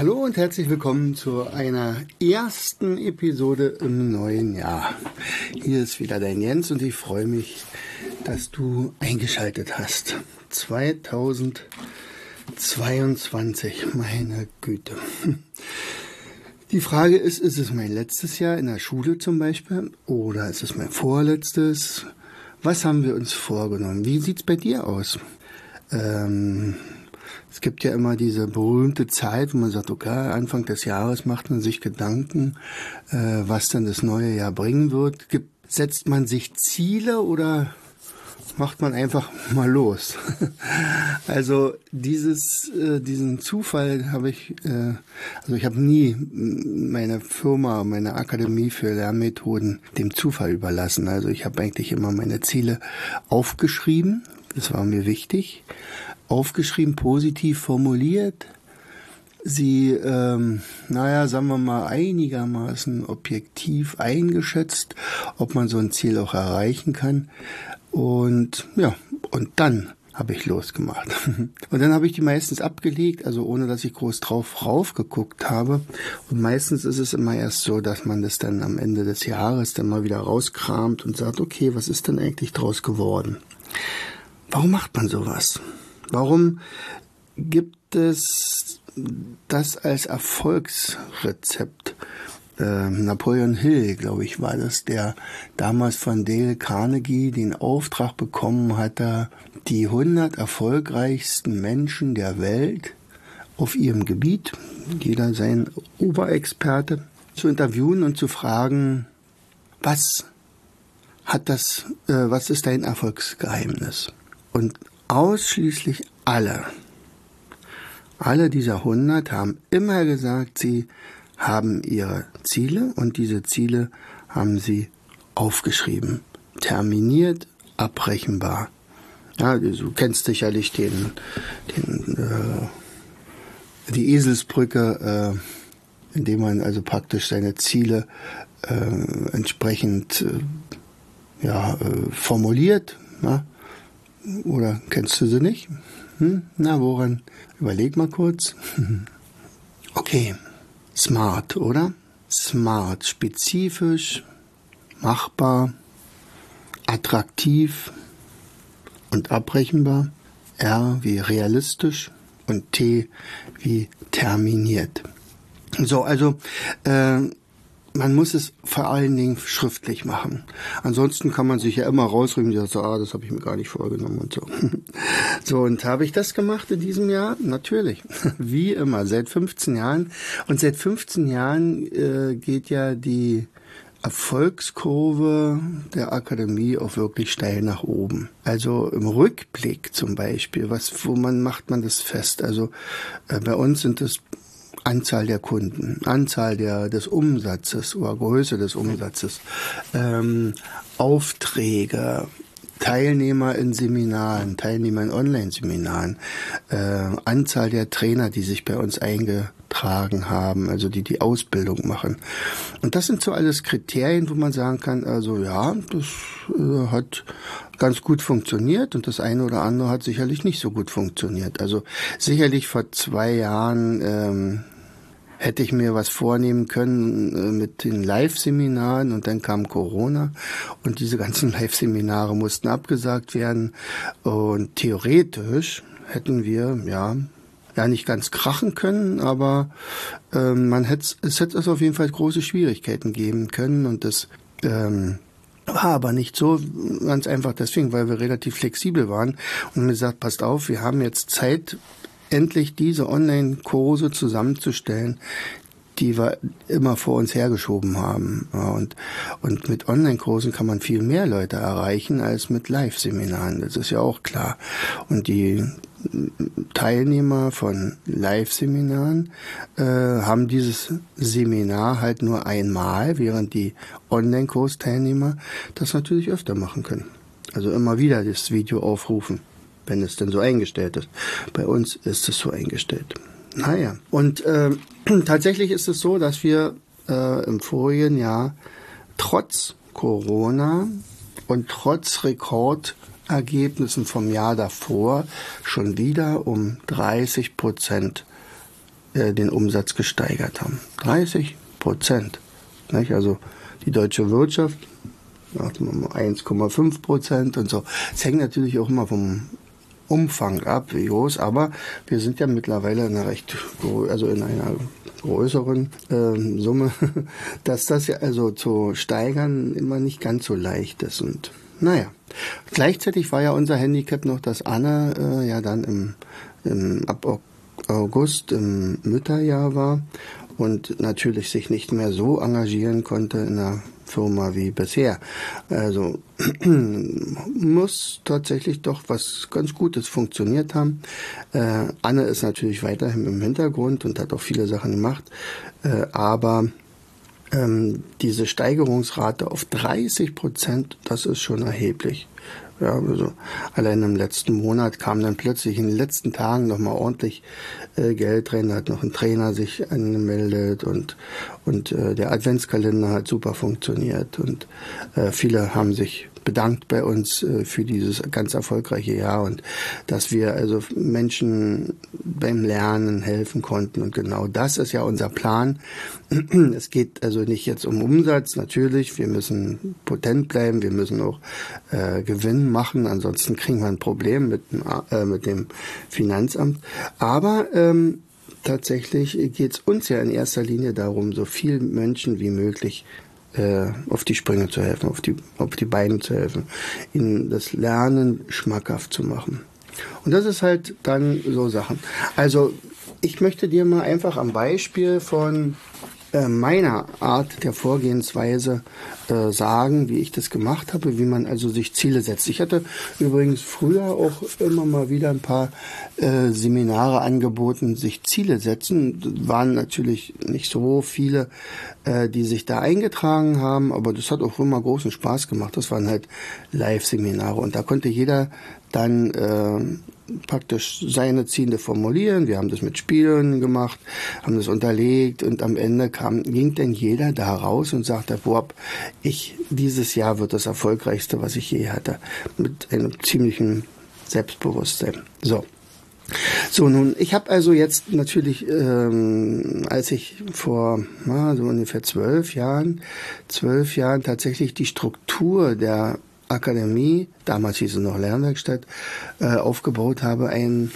Hallo und herzlich willkommen zu einer ersten Episode im neuen Jahr. Hier ist wieder dein Jens und ich freue mich, dass du eingeschaltet hast. 2022, meine Güte. Die Frage ist, ist es mein letztes Jahr in der Schule zum Beispiel oder ist es mein vorletztes? Was haben wir uns vorgenommen? Wie sieht's bei dir aus? Ähm, es gibt ja immer diese berühmte Zeit, wo man sagt, okay, Anfang des Jahres macht man sich Gedanken, äh, was dann das neue Jahr bringen wird. Gibt, setzt man sich Ziele oder macht man einfach mal los? also dieses, äh, diesen Zufall habe ich, äh, also ich habe nie meine Firma, meine Akademie für Lernmethoden dem Zufall überlassen. Also ich habe eigentlich immer meine Ziele aufgeschrieben. Das war mir wichtig aufgeschrieben, positiv formuliert. Sie, ähm, naja, sagen wir mal, einigermaßen objektiv eingeschätzt, ob man so ein Ziel auch erreichen kann. Und ja, und dann habe ich losgemacht. Und dann habe ich die meistens abgelegt, also ohne dass ich groß drauf raufgeguckt habe. Und meistens ist es immer erst so, dass man das dann am Ende des Jahres dann mal wieder rauskramt und sagt, okay, was ist denn eigentlich draus geworden? Warum macht man sowas? Warum gibt es das als Erfolgsrezept? Ähm, Napoleon Hill, glaube ich, war das, der damals von Dale Carnegie den Auftrag bekommen hatte, die 100 erfolgreichsten Menschen der Welt auf ihrem Gebiet, jeder sein Oberexperte, zu interviewen und zu fragen, was hat das, äh, was ist dein Erfolgsgeheimnis? Und ausschließlich alle, alle dieser 100 haben immer gesagt, sie haben ihre Ziele und diese Ziele haben sie aufgeschrieben, terminiert, abrechenbar. Ja, du kennst sicherlich den, den äh, die Eselsbrücke, äh, indem man also praktisch seine Ziele äh, entsprechend äh, ja, äh, formuliert. Ja? Oder kennst du sie nicht? Hm? Na, woran? Überleg mal kurz. Okay, smart, oder? Smart, spezifisch, machbar, attraktiv und abrechenbar. R wie realistisch und T wie terminiert. So, also äh, man muss es vor allen Dingen schriftlich machen. Ansonsten kann man sich ja immer rausrühmen, ja, so, ah, das habe ich mir gar nicht vorgenommen und so. So, und habe ich das gemacht in diesem Jahr? Natürlich. Wie immer, seit 15 Jahren. Und seit 15 Jahren äh, geht ja die Erfolgskurve der Akademie auch wirklich steil nach oben. Also im Rückblick zum Beispiel, was, wo man macht man das fest? Also äh, bei uns sind es Anzahl der Kunden, Anzahl der, des Umsatzes oder Größe des Umsatzes, ähm, Aufträge, Teilnehmer in Seminaren, Teilnehmer in Online-Seminaren, äh, Anzahl der Trainer, die sich bei uns eingetragen haben, also die die Ausbildung machen. Und das sind so alles Kriterien, wo man sagen kann, also ja, das äh, hat ganz gut funktioniert und das eine oder andere hat sicherlich nicht so gut funktioniert. Also sicherlich vor zwei Jahren ähm, hätte ich mir was vornehmen können äh, mit den Live-Seminaren und dann kam Corona und diese ganzen Live-Seminare mussten abgesagt werden und theoretisch hätten wir ja ja nicht ganz krachen können, aber ähm, man hätte es hätte es auf jeden Fall große Schwierigkeiten geben können und das ähm, war aber nicht so ganz einfach deswegen, weil wir relativ flexibel waren und mir gesagt, passt auf, wir haben jetzt Zeit endlich diese Online-Kurse zusammenzustellen, die wir immer vor uns hergeschoben haben. Und, und mit Online-Kursen kann man viel mehr Leute erreichen als mit Live-Seminaren. Das ist ja auch klar. Und die Teilnehmer von Live-Seminaren äh, haben dieses Seminar halt nur einmal, während die Online-Kursteilnehmer das natürlich öfter machen können. Also immer wieder das Video aufrufen, wenn es denn so eingestellt ist. Bei uns ist es so eingestellt. Naja, und äh, tatsächlich ist es so, dass wir äh, im vorigen Jahr trotz Corona und trotz Rekordergebnissen vom Jahr davor schon wieder um 30 Prozent äh, den Umsatz gesteigert haben. 30 Prozent. Also die deutsche Wirtschaft 1,5 Prozent und so. Es hängt natürlich auch immer vom Umfang ab, wie groß, aber wir sind ja mittlerweile in einer recht, also in einer größeren äh, Summe, dass das ja also zu steigern immer nicht ganz so leicht ist und naja. Gleichzeitig war ja unser Handicap noch, dass Anne äh, ja dann im, im ab August im Mütterjahr war und natürlich sich nicht mehr so engagieren konnte in der Firma wie bisher. Also muss tatsächlich doch was ganz Gutes funktioniert haben. Äh, Anne ist natürlich weiterhin im Hintergrund und hat auch viele Sachen gemacht, äh, aber ähm, diese Steigerungsrate auf 30 Prozent, das ist schon erheblich. Ja, also allein im letzten Monat kam dann plötzlich in den letzten Tagen nochmal ordentlich äh, Geld rein. Da hat noch ein Trainer sich angemeldet und, und äh, der Adventskalender hat super funktioniert und äh, viele haben sich bedankt bei uns äh, für dieses ganz erfolgreiche Jahr und dass wir also Menschen beim Lernen helfen konnten. Und genau das ist ja unser Plan. Es geht also nicht jetzt um Umsatz, natürlich. Wir müssen potent bleiben, wir müssen auch äh, Gewinn machen, ansonsten kriegen wir ein Problem mit, äh, mit dem Finanzamt. Aber ähm, tatsächlich geht es uns ja in erster Linie darum, so viel Menschen wie möglich auf die Sprünge zu helfen, auf die, auf die Beine zu helfen, ihnen das Lernen schmackhaft zu machen. Und das ist halt dann so Sachen. Also ich möchte dir mal einfach am Beispiel von äh, meiner Art der Vorgehensweise äh, sagen, wie ich das gemacht habe, wie man also sich Ziele setzt. Ich hatte übrigens früher auch immer mal wieder ein paar äh, Seminare angeboten, sich Ziele setzen. Waren natürlich nicht so viele, äh, die sich da eingetragen haben, aber das hat auch immer großen Spaß gemacht. Das waren halt Live-Seminare und da konnte jeder dann äh, praktisch seine Ziele formulieren. Wir haben das mit Spielen gemacht, haben das unterlegt und am Ende kam, ging dann jeder da raus und sagte, boah, ich, dieses Jahr wird das erfolgreichste, was ich je hatte. Mit einem ziemlichen Selbstbewusstsein. So. So, nun, ich habe also jetzt natürlich, ähm, als ich vor na, so ungefähr zwölf Jahren, zwölf Jahren tatsächlich die Struktur der Akademie, damals hieß es noch Lernwerkstatt, äh, aufgebaut habe, ein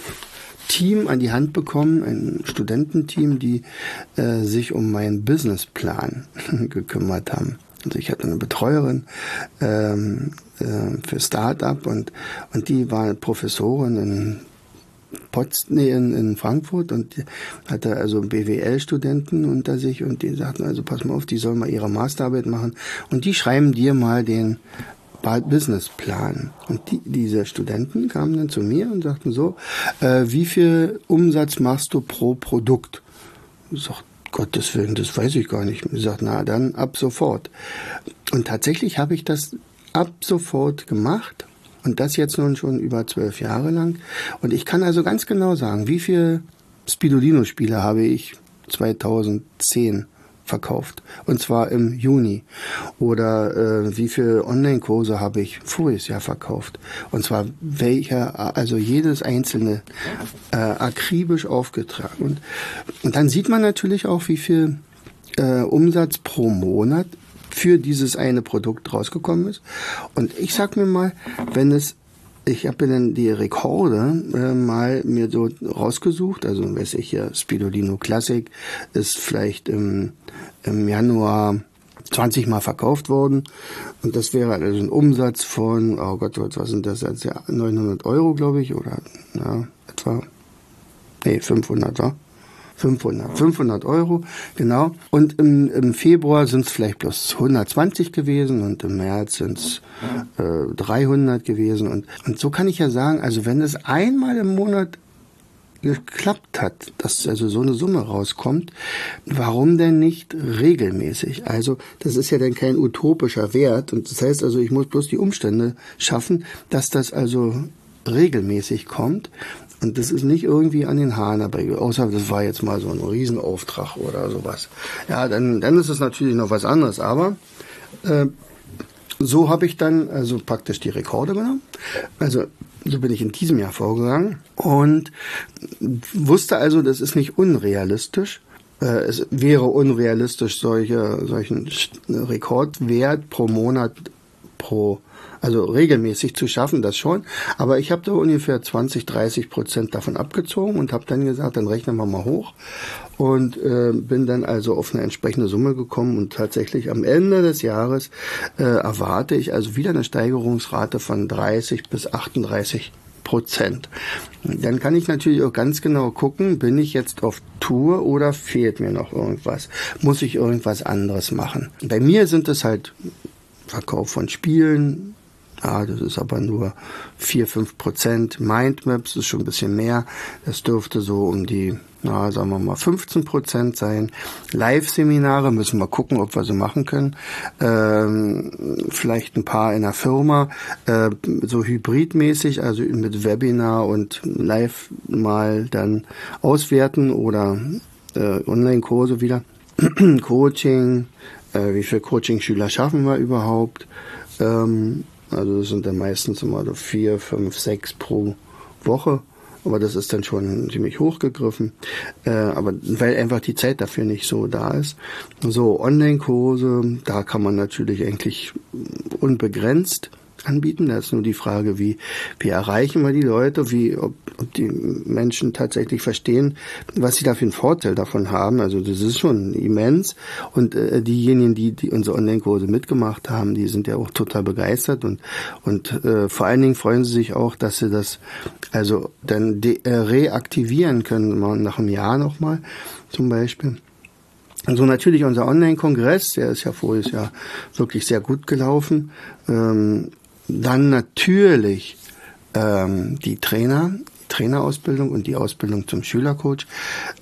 Team an die Hand bekommen, ein Studententeam, die äh, sich um meinen Businessplan gekümmert haben. Also ich hatte eine Betreuerin ähm, äh, für Start-up und, und die war Professorin in Potsdam, in Frankfurt und hatte also BWL-Studenten unter sich und die sagten also, pass mal auf, die sollen mal ihre Masterarbeit machen und die schreiben dir mal den Businessplan. Und die, diese Studenten kamen dann zu mir und sagten so, äh, wie viel Umsatz machst du pro Produkt? Ich sag, Gottes Willen, das weiß ich gar nicht. Ich sag, na dann ab sofort. Und tatsächlich habe ich das ab sofort gemacht. Und das jetzt nun schon über zwölf Jahre lang. Und ich kann also ganz genau sagen, wie viele Spidolino-Spiele habe ich 2010 verkauft. Und zwar im Juni. Oder äh, wie viele Online-Kurse habe ich voriges Jahr verkauft. Und zwar welcher, also jedes einzelne äh, akribisch aufgetragen. Und, und dann sieht man natürlich auch, wie viel äh, Umsatz pro Monat für dieses eine Produkt rausgekommen ist. Und ich sag mir mal, wenn es ich habe dann die Rekorde äh, mal mir so rausgesucht. Also weiß ich ja, Spidolino Classic ist vielleicht im, im Januar 20 Mal verkauft worden. Und das wäre also ein Umsatz von, oh Gott, was sind das jetzt? Ja, 900 Euro, glaube ich, oder ja, etwa. Nee, 500, ja? 500. 500 Euro, genau. Und im, im Februar sind es vielleicht bloß 120 gewesen und im März sind es äh, 300 gewesen. Und, und so kann ich ja sagen, also wenn es einmal im Monat geklappt hat, dass also so eine Summe rauskommt, warum denn nicht regelmäßig? Also das ist ja dann kein utopischer Wert und das heißt also, ich muss bloß die Umstände schaffen, dass das also regelmäßig kommt und das ist nicht irgendwie an den Haaren dabei, außer das war jetzt mal so ein Riesenauftrag oder sowas. Ja, dann, dann ist es natürlich noch was anderes, aber äh, so habe ich dann also praktisch die Rekorde genommen. Also so bin ich in diesem Jahr vorgegangen und wusste also, das ist nicht unrealistisch. Äh, es wäre unrealistisch, solche, solchen Rekordwert pro Monat pro also regelmäßig zu schaffen, das schon. Aber ich habe da ungefähr 20, 30 Prozent davon abgezogen und habe dann gesagt, dann rechnen wir mal hoch. Und äh, bin dann also auf eine entsprechende Summe gekommen und tatsächlich am Ende des Jahres äh, erwarte ich also wieder eine Steigerungsrate von 30 bis 38 Prozent. Dann kann ich natürlich auch ganz genau gucken, bin ich jetzt auf Tour oder fehlt mir noch irgendwas? Muss ich irgendwas anderes machen? Bei mir sind es halt Verkauf von Spielen, ja, das ist aber nur 4, 5 Prozent. Mindmaps ist schon ein bisschen mehr. Das dürfte so um die, na, sagen wir mal, 15 Prozent sein. Live-Seminare müssen wir gucken, ob wir sie machen können. Ähm, vielleicht ein paar in der Firma, äh, so hybridmäßig, also mit Webinar und Live mal dann auswerten oder äh, Online-Kurse wieder. Coaching, äh, wie viele Coaching-Schüler schaffen wir überhaupt? Ähm, also das sind dann meistens immer so vier, fünf, sechs pro Woche. Aber das ist dann schon ziemlich hochgegriffen. Äh, aber weil einfach die Zeit dafür nicht so da ist. So, Online-Kurse, da kann man natürlich eigentlich unbegrenzt anbieten. Da ist nur die Frage, wie, wie erreichen wir die Leute, wie, ob, ob die Menschen tatsächlich verstehen, was sie da für einen Vorteil davon haben. Also das ist schon immens. Und äh, diejenigen, die, die unsere Online-Kurse mitgemacht haben, die sind ja auch total begeistert und, und äh, vor allen Dingen freuen sie sich auch, dass sie das also dann äh, reaktivieren können, nach einem Jahr nochmal zum Beispiel. Also natürlich unser Online-Kongress, der ist ja voriges Jahr wirklich sehr gut gelaufen. Ähm, dann natürlich ähm, die Trainer, Trainerausbildung und die Ausbildung zum Schülercoach.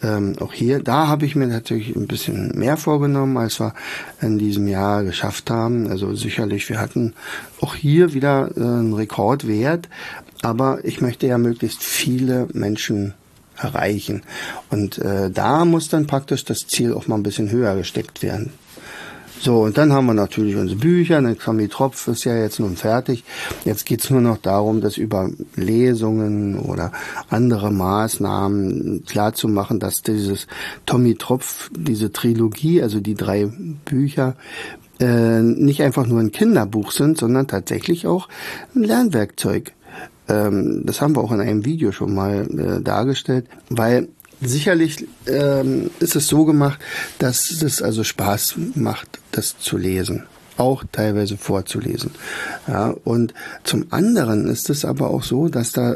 Ähm, auch hier, da habe ich mir natürlich ein bisschen mehr vorgenommen, als wir in diesem Jahr geschafft haben. Also sicherlich, wir hatten auch hier wieder äh, einen Rekordwert, aber ich möchte ja möglichst viele Menschen erreichen. Und äh, da muss dann praktisch das Ziel auch mal ein bisschen höher gesteckt werden. So, und dann haben wir natürlich unsere Bücher, der Tropf ist ja jetzt nun fertig. Jetzt geht's nur noch darum, das über Lesungen oder andere Maßnahmen klarzumachen, dass dieses Tommy Tropf, diese Trilogie, also die drei Bücher, äh, nicht einfach nur ein Kinderbuch sind, sondern tatsächlich auch ein Lernwerkzeug. Ähm, das haben wir auch in einem Video schon mal äh, dargestellt, weil Sicherlich ähm, ist es so gemacht, dass es also Spaß macht, das zu lesen auch teilweise vorzulesen. Ja, und zum anderen ist es aber auch so, dass da,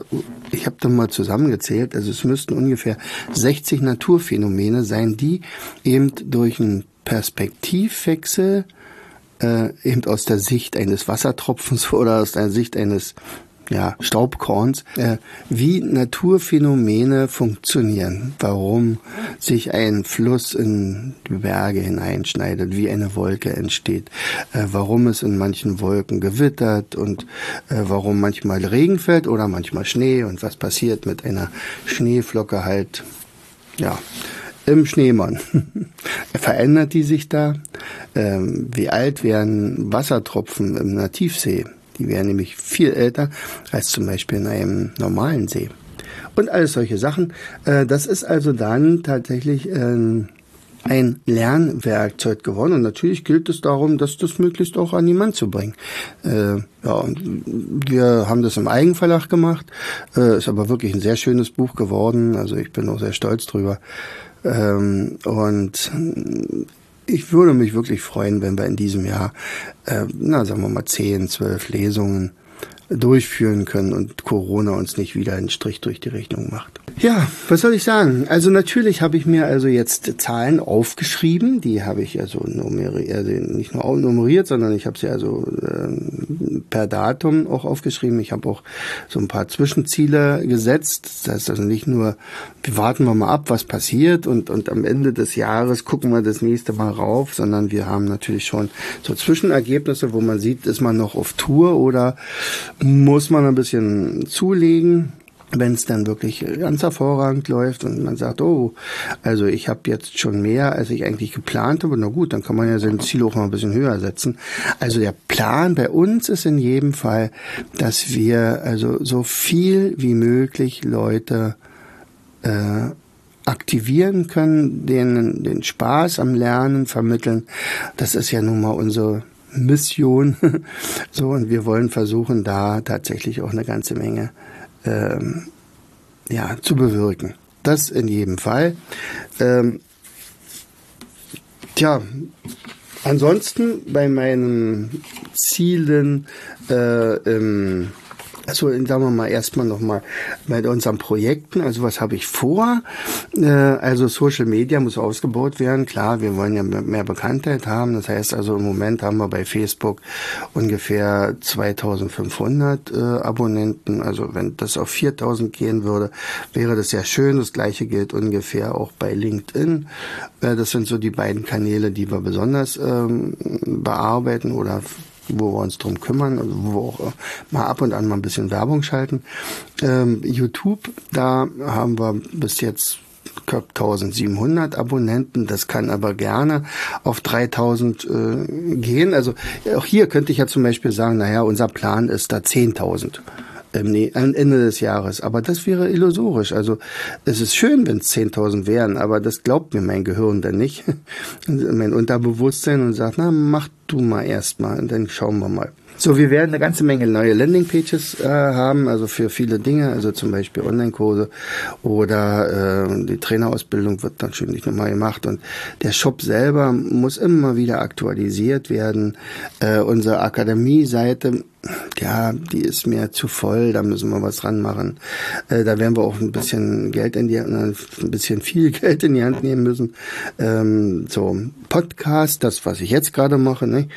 ich habe da mal zusammengezählt, also es müssten ungefähr 60 Naturphänomene sein, die eben durch einen Perspektivwechsel äh, eben aus der Sicht eines Wassertropfens oder aus der Sicht eines ja, Staubkorns, äh, wie Naturphänomene funktionieren, warum sich ein Fluss in die Berge hineinschneidet, wie eine Wolke entsteht, äh, warum es in manchen Wolken gewittert und äh, warum manchmal Regen fällt oder manchmal Schnee und was passiert mit einer Schneeflocke halt, ja, im Schneemann. Verändert die sich da? Ähm, wie alt werden Wassertropfen im Nativsee? Die wären nämlich viel älter als zum Beispiel in einem normalen See. Und alles solche Sachen. Äh, das ist also dann tatsächlich ähm, ein Lernwerkzeug geworden. Und natürlich gilt es darum, dass das möglichst auch an die Mann zu bringen. Äh, ja, wir haben das im Eigenverlag gemacht. Äh, ist aber wirklich ein sehr schönes Buch geworden. Also ich bin auch sehr stolz drüber. Ähm, und ich würde mich wirklich freuen, wenn wir in diesem Jahr, äh, na sagen wir mal zehn, zwölf Lesungen durchführen können und Corona uns nicht wieder einen Strich durch die Rechnung macht. Ja, was soll ich sagen? Also natürlich habe ich mir also jetzt Zahlen aufgeschrieben, die habe ich also also nicht nur nummeriert, sondern ich habe sie also ähm, per Datum auch aufgeschrieben. Ich habe auch so ein paar Zwischenziele gesetzt. Das heißt also nicht nur, warten wir mal ab, was passiert und, und am Ende des Jahres gucken wir das nächste Mal rauf, sondern wir haben natürlich schon so Zwischenergebnisse, wo man sieht, ist man noch auf Tour oder muss man ein bisschen zulegen wenn es dann wirklich ganz hervorragend läuft und man sagt, oh, also ich habe jetzt schon mehr, als ich eigentlich geplant habe, na gut, dann kann man ja sein Ziel auch mal ein bisschen höher setzen. Also der Plan bei uns ist in jedem Fall, dass wir also so viel wie möglich Leute äh, aktivieren können, denen den Spaß am Lernen vermitteln. Das ist ja nun mal unsere Mission. so, und wir wollen versuchen, da tatsächlich auch eine ganze Menge ähm, ja, zu bewirken. Das in jedem Fall. Ähm, tja, ansonsten bei meinen Zielen äh, im also sagen wir mal erstmal nochmal bei unseren Projekten. Also was habe ich vor? Äh, also Social Media muss ausgebaut werden. Klar, wir wollen ja mehr Bekanntheit haben. Das heißt also im Moment haben wir bei Facebook ungefähr 2500 äh, Abonnenten. Also wenn das auf 4000 gehen würde, wäre das sehr schön. Das gleiche gilt ungefähr auch bei LinkedIn. Äh, das sind so die beiden Kanäle, die wir besonders ähm, bearbeiten oder wo wir uns drum kümmern, also wo wir auch äh, mal ab und an mal ein bisschen Werbung schalten. Ähm, YouTube, da haben wir bis jetzt ich glaube 1700 Abonnenten, das kann aber gerne auf 3000 äh, gehen. Also auch hier könnte ich ja zum Beispiel sagen, naja, unser Plan ist da 10.000 ähm, nee, am Ende des Jahres. Aber das wäre illusorisch. Also es ist schön, wenn es 10.000 wären, aber das glaubt mir mein Gehirn dann nicht. mein Unterbewusstsein und sagt, na, mach du mal erstmal und dann schauen wir mal. So, wir werden eine ganze Menge neue Landingpages äh, haben, also für viele Dinge, also zum Beispiel Online-Kurse oder äh, die Trainerausbildung wird natürlich nochmal gemacht und der Shop selber muss immer wieder aktualisiert werden. Äh, unsere Akademie-Seite ja, die ist mir zu voll, da müssen wir was dran machen. Äh, da werden wir auch ein bisschen Geld in die ein bisschen viel Geld in die Hand nehmen müssen. Ähm, so, Podcast, das, was ich jetzt gerade mache, ne?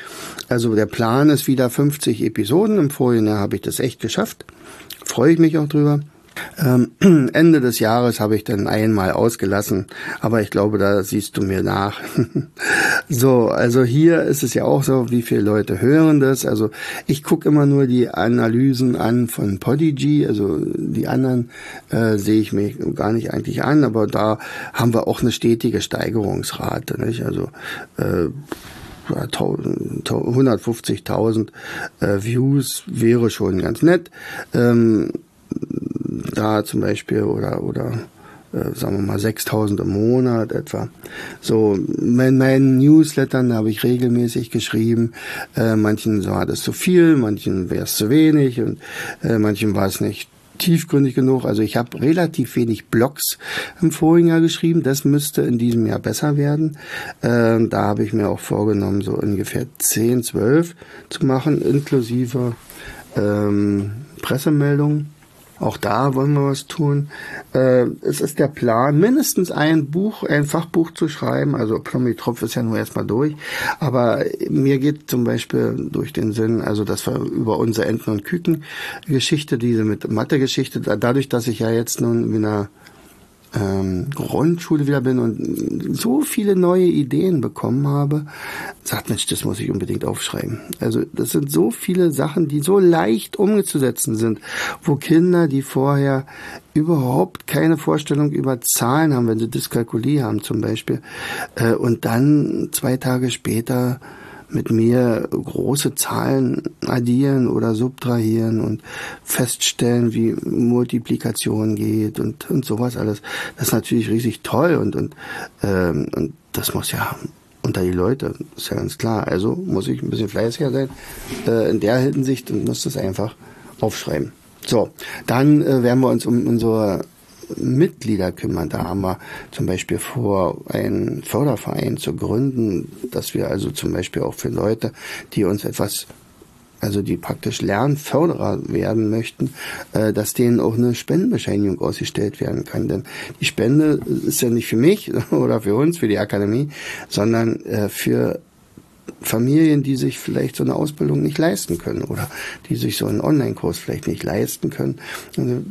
Also der Plan ist wieder 50 Episoden. Im vorigen habe ich das echt geschafft. Freue ich mich auch drüber. Ähm, Ende des Jahres habe ich dann einmal ausgelassen, aber ich glaube, da siehst du mir nach. so, also hier ist es ja auch so, wie viele Leute hören das. Also ich gucke immer nur die Analysen an von Podigy, also die anderen äh, sehe ich mir gar nicht eigentlich an, aber da haben wir auch eine stetige Steigerungsrate. Nicht? Also äh, 150.000 äh, Views wäre schon ganz nett. Ähm, da zum Beispiel oder, oder äh, sagen wir mal 6000 im Monat etwa. So, in meinen Newslettern habe ich regelmäßig geschrieben, äh, manchen war das zu viel, manchen wäre es zu wenig und äh, manchen war es nicht tiefgründig genug. Also ich habe relativ wenig Blogs im vorigen Jahr geschrieben. Das müsste in diesem Jahr besser werden. Äh, da habe ich mir auch vorgenommen, so ungefähr 10, 12 zu machen, inklusive ähm, Pressemeldungen. Auch da wollen wir was tun. Äh, es ist der Plan, mindestens ein Buch, ein Fachbuch zu schreiben. Also Plomitroph ist ja nur erstmal durch. Aber mir geht zum Beispiel durch den Sinn, also dass wir über unsere Enten- und Küken-Geschichte, diese mit Mathe-Geschichte, dadurch, dass ich ja jetzt nun einer ähm, Grundschule wieder bin und so viele neue Ideen bekommen habe, sagt Mensch, das muss ich unbedingt aufschreiben. Also das sind so viele Sachen, die so leicht umzusetzen sind, wo Kinder, die vorher überhaupt keine Vorstellung über Zahlen haben, wenn sie Dyskalkulie haben zum Beispiel, äh, und dann zwei Tage später mit mir große Zahlen addieren oder subtrahieren und feststellen, wie Multiplikation geht und, und sowas alles. Das ist natürlich riesig toll und, und, ähm, und das muss ja unter die Leute, ist ja ganz klar. Also muss ich ein bisschen fleißiger sein äh, in der Hinsicht und muss das einfach aufschreiben. So, dann äh, werden wir uns um unsere Mitglieder kümmern. Da haben wir zum Beispiel vor, einen Förderverein zu gründen, dass wir also zum Beispiel auch für Leute, die uns etwas also die praktisch Lernförderer werden möchten, äh, dass denen auch eine Spendenbescheinigung ausgestellt werden kann. Denn die Spende ist ja nicht für mich oder für uns, für die Akademie, sondern äh, für Familien, die sich vielleicht so eine Ausbildung nicht leisten können oder die sich so einen Online-Kurs vielleicht nicht leisten können, also,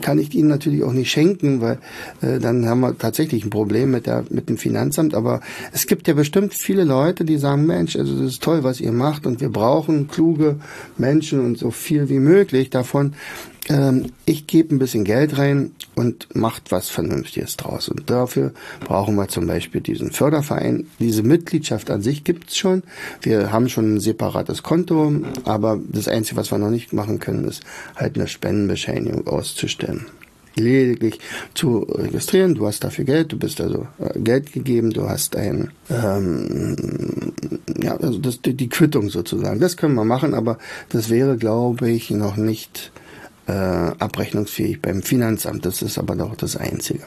kann ich ihnen natürlich auch nicht schenken, weil äh, dann haben wir tatsächlich ein Problem mit der mit dem Finanzamt. Aber es gibt ja bestimmt viele Leute, die sagen, Mensch, also das ist toll, was ihr macht und wir brauchen kluge Menschen und so viel wie möglich davon ähm, ich gebe ein bisschen Geld rein und macht was Vernünftiges draus. Und dafür brauchen wir zum Beispiel diesen Förderverein. Diese Mitgliedschaft an sich gibt's schon. Wir haben schon ein separates Konto, aber das Einzige, was wir noch nicht machen können, ist halt eine Spendenbescheinigung auszustellen lediglich zu registrieren. Du hast dafür Geld, du bist also äh, Geld gegeben, du hast ein, ähm, ja, also das, die, die Quittung sozusagen. Das können wir machen, aber das wäre, glaube ich, noch nicht äh, abrechnungsfähig beim Finanzamt. Das ist aber doch das Einzige.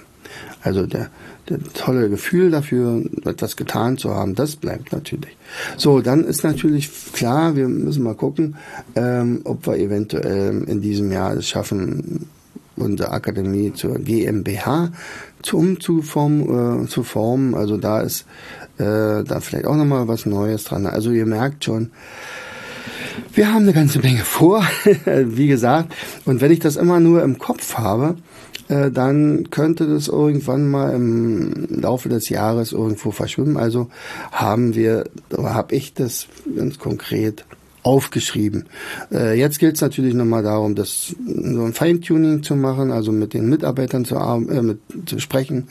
Also der, der tolle Gefühl dafür, etwas getan zu haben, das bleibt natürlich. So, dann ist natürlich klar, wir müssen mal gucken, ähm, ob wir eventuell in diesem Jahr es schaffen, unsere Akademie zur GmbH zu umzuformen, äh, zu formen. Also da ist äh, da vielleicht auch nochmal was Neues dran. Also ihr merkt schon, wir haben eine ganze Menge vor, wie gesagt. Und wenn ich das immer nur im Kopf habe, äh, dann könnte das irgendwann mal im Laufe des Jahres irgendwo verschwimmen. Also haben wir, habe ich das ganz konkret aufgeschrieben. Äh, jetzt gilt es natürlich nochmal darum, das so ein Feintuning zu machen, also mit den Mitarbeitern zu, äh, mit, zu sprechen,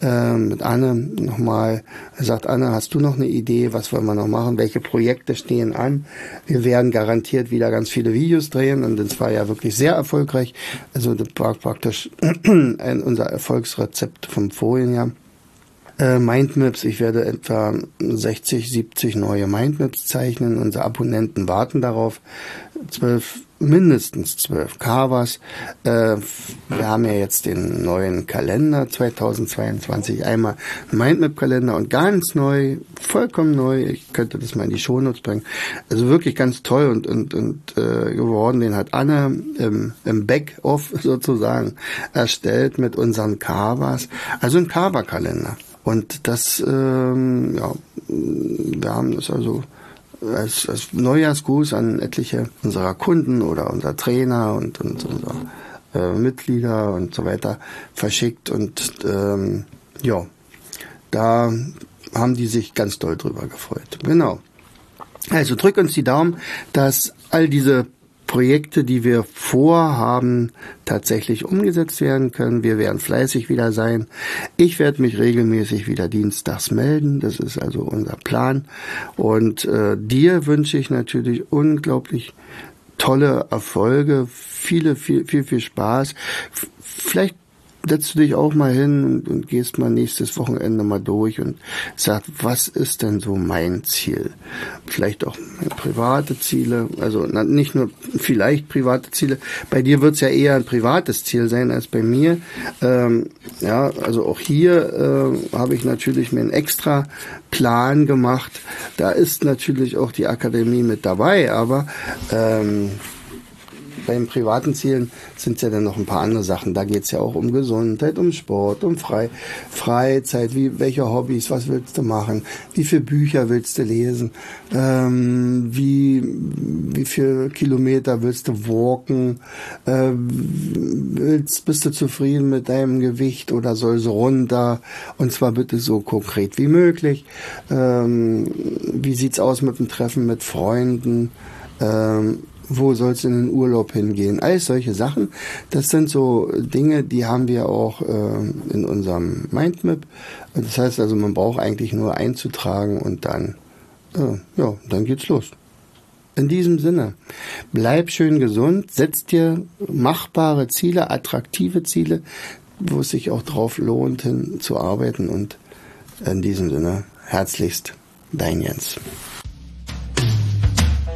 äh, mit Anne nochmal. Sagt, Anne, hast du noch eine Idee, was wollen wir noch machen, welche Projekte stehen an? Wir werden garantiert wieder ganz viele Videos drehen und das war ja wirklich sehr erfolgreich. Also das war praktisch unser Erfolgsrezept vom vorigen Jahr. Äh, Mindmaps, ich werde etwa 60, 70 neue Mindmaps zeichnen. Unsere Abonnenten warten darauf. Zwölf, mindestens zwölf Carvers. Äh, wir haben ja jetzt den neuen Kalender 2022. Einmal Mindmap-Kalender und ganz neu, vollkommen neu. Ich könnte das mal in die Shownotes bringen. Also wirklich ganz toll und, und, und äh, geworden. Den hat Anne im, im Back-Off sozusagen erstellt mit unseren Carvers. Also ein Carver-Kalender. Und das, ähm, ja, wir haben das also als, als Neujahrsgruß an etliche unserer Kunden oder unserer Trainer und, und unserer äh, Mitglieder und so weiter verschickt. Und ähm, ja, da haben die sich ganz doll drüber gefreut. Genau. Also drück uns die Daumen, dass all diese Projekte, die wir vorhaben, tatsächlich umgesetzt werden können. Wir werden fleißig wieder sein. Ich werde mich regelmäßig wieder dienstags melden. Das ist also unser Plan. Und äh, dir wünsche ich natürlich unglaublich tolle Erfolge, viele, viel, viel, viel Spaß. Vielleicht setzt du dich auch mal hin und, und, gehst mal nächstes Wochenende mal durch und sagst, was ist denn so mein Ziel? Vielleicht auch private Ziele, also nicht nur vielleicht private Ziele. Bei dir wird es ja eher ein privates Ziel sein als bei mir. Ähm, ja, also auch hier äh, habe ich natürlich mir einen extra Plan gemacht. Da ist natürlich auch die Akademie mit dabei, aber ähm, bei den privaten Zielen sind es ja dann noch ein paar andere Sachen. Da geht es ja auch um Gesundheit, um Sport, um Frei Freizeit, wie, welche Hobbys, was willst du machen, wie viele Bücher willst du lesen, ähm, wie, wie viele Kilometer willst du walken, äh, willst, bist du zufrieden mit deinem Gewicht oder soll es runter und zwar bitte so konkret wie möglich. Ähm, wie sieht's aus mit dem Treffen mit Freunden? Ähm, wo soll es in den Urlaub hingehen? All solche Sachen. Das sind so Dinge, die haben wir auch äh, in unserem Mindmap. Das heißt also, man braucht eigentlich nur einzutragen und dann, äh, ja, dann geht's los. In diesem Sinne, bleib schön gesund, setz dir machbare Ziele, attraktive Ziele, wo es sich auch drauf lohnt, hin zu arbeiten und in diesem Sinne, herzlichst, dein Jens.